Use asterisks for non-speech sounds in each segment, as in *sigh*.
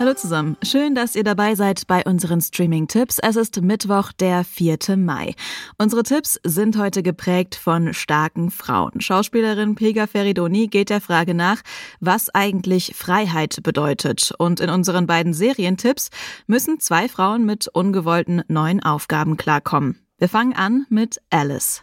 Hallo zusammen. Schön, dass ihr dabei seid bei unseren Streaming-Tipps. Es ist Mittwoch, der 4. Mai. Unsere Tipps sind heute geprägt von starken Frauen. Schauspielerin Pega Feridoni geht der Frage nach, was eigentlich Freiheit bedeutet. Und in unseren beiden Serientipps müssen zwei Frauen mit ungewollten neuen Aufgaben klarkommen. Wir fangen an mit Alice.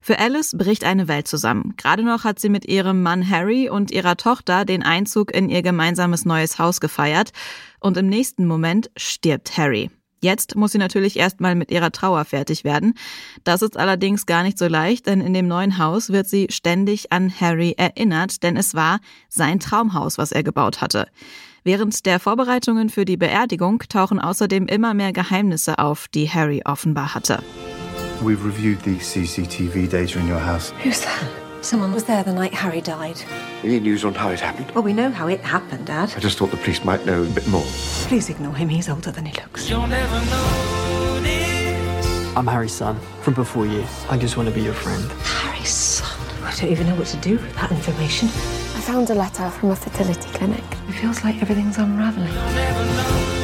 Für Alice bricht eine Welt zusammen. Gerade noch hat sie mit ihrem Mann Harry und ihrer Tochter den Einzug in ihr gemeinsames neues Haus gefeiert und im nächsten Moment stirbt Harry. Jetzt muss sie natürlich erstmal mit ihrer Trauer fertig werden. Das ist allerdings gar nicht so leicht, denn in dem neuen Haus wird sie ständig an Harry erinnert, denn es war sein Traumhaus, was er gebaut hatte. Während der Vorbereitungen für die Beerdigung tauchen außerdem immer mehr Geheimnisse auf, die Harry offenbar hatte. We've reviewed the CCTV data in your house. Who's that? Someone was there the night Harry died. Any news on how it happened? Well, we know how it happened, Dad. I just thought the police might know a bit more. Please ignore him. He's older than he looks. I'm Harry's son from before you. I just want to be your friend. Harry's son. I don't even know what to do with that information. I found a letter from a fertility clinic. It feels like everything's unraveling.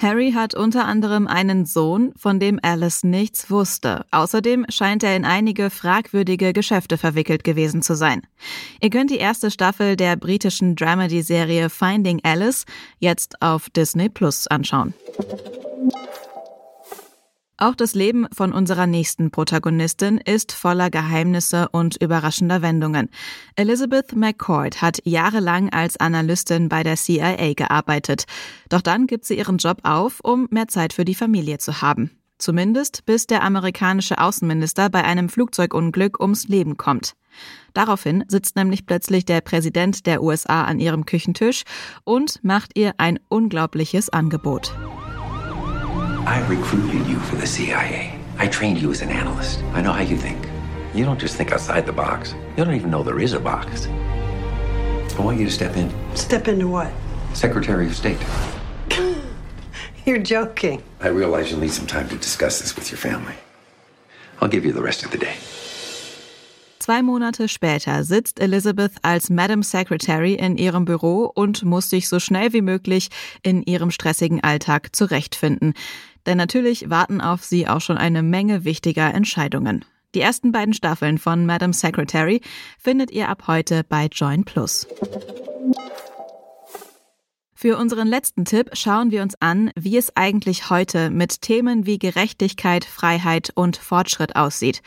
Harry hat unter anderem einen Sohn, von dem Alice nichts wusste. Außerdem scheint er in einige fragwürdige Geschäfte verwickelt gewesen zu sein. Ihr könnt die erste Staffel der britischen Dramedy-Serie Finding Alice jetzt auf Disney Plus anschauen. Auch das Leben von unserer nächsten Protagonistin ist voller Geheimnisse und überraschender Wendungen. Elizabeth McCord hat jahrelang als Analystin bei der CIA gearbeitet. Doch dann gibt sie ihren Job auf, um mehr Zeit für die Familie zu haben. Zumindest bis der amerikanische Außenminister bei einem Flugzeugunglück ums Leben kommt. Daraufhin sitzt nämlich plötzlich der Präsident der USA an ihrem Küchentisch und macht ihr ein unglaubliches Angebot. I recruited you for the CIA. I trained you as an analyst. I know how you think. You don't just think outside the box. You don't even know there is a box. I want you to step in. Step into what? Secretary of State. *laughs* You're joking. I realize you'll need some time to discuss this with your family. I'll give you the rest of the day. Zwei Monate später sitzt Elizabeth als Madam Secretary in ihrem Büro und muss sich so schnell wie möglich in ihrem stressigen Alltag zurechtfinden. Denn natürlich warten auf sie auch schon eine Menge wichtiger Entscheidungen. Die ersten beiden Staffeln von Madam Secretary findet ihr ab heute bei Join Plus. Für unseren letzten Tipp schauen wir uns an, wie es eigentlich heute mit Themen wie Gerechtigkeit, Freiheit und Fortschritt aussieht.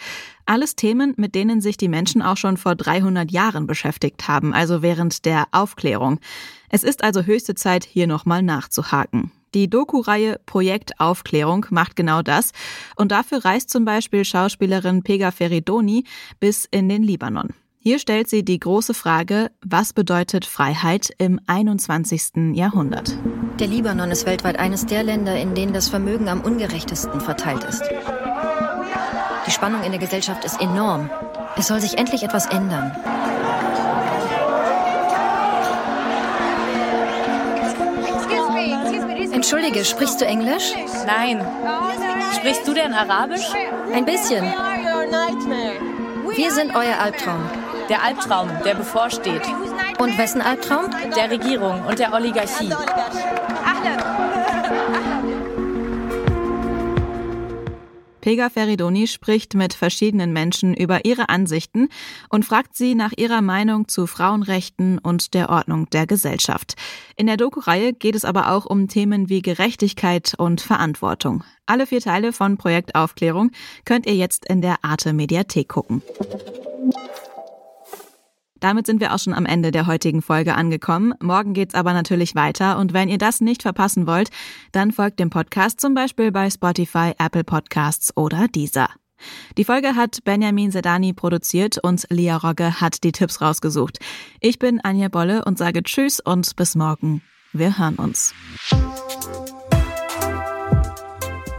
Alles Themen, mit denen sich die Menschen auch schon vor 300 Jahren beschäftigt haben, also während der Aufklärung. Es ist also höchste Zeit, hier nochmal nachzuhaken. Die Doku-Reihe Projekt Aufklärung macht genau das und dafür reist zum Beispiel Schauspielerin Pega Feridoni bis in den Libanon. Hier stellt sie die große Frage, was bedeutet Freiheit im 21. Jahrhundert? Der Libanon ist weltweit eines der Länder, in denen das Vermögen am ungerechtesten verteilt ist. Die Spannung in der Gesellschaft ist enorm. Es soll sich endlich etwas ändern. Entschuldige, sprichst du Englisch? Nein. Sprichst du denn Arabisch? Ein bisschen. Wir sind euer Albtraum. Der Albtraum, der bevorsteht. Und wessen Albtraum? Der Regierung und der Oligarchie. Pega Feridoni spricht mit verschiedenen Menschen über ihre Ansichten und fragt sie nach ihrer Meinung zu Frauenrechten und der Ordnung der Gesellschaft. In der Doku-Reihe geht es aber auch um Themen wie Gerechtigkeit und Verantwortung. Alle vier Teile von Projekt Aufklärung könnt ihr jetzt in der Arte Mediathek gucken. Damit sind wir auch schon am Ende der heutigen Folge angekommen. Morgen geht's aber natürlich weiter und wenn ihr das nicht verpassen wollt, dann folgt dem Podcast zum Beispiel bei Spotify, Apple Podcasts oder Deezer. Die Folge hat Benjamin Sedani produziert und Lia Rogge hat die Tipps rausgesucht. Ich bin Anja Bolle und sage Tschüss und bis morgen. Wir hören uns.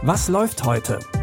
Was läuft heute?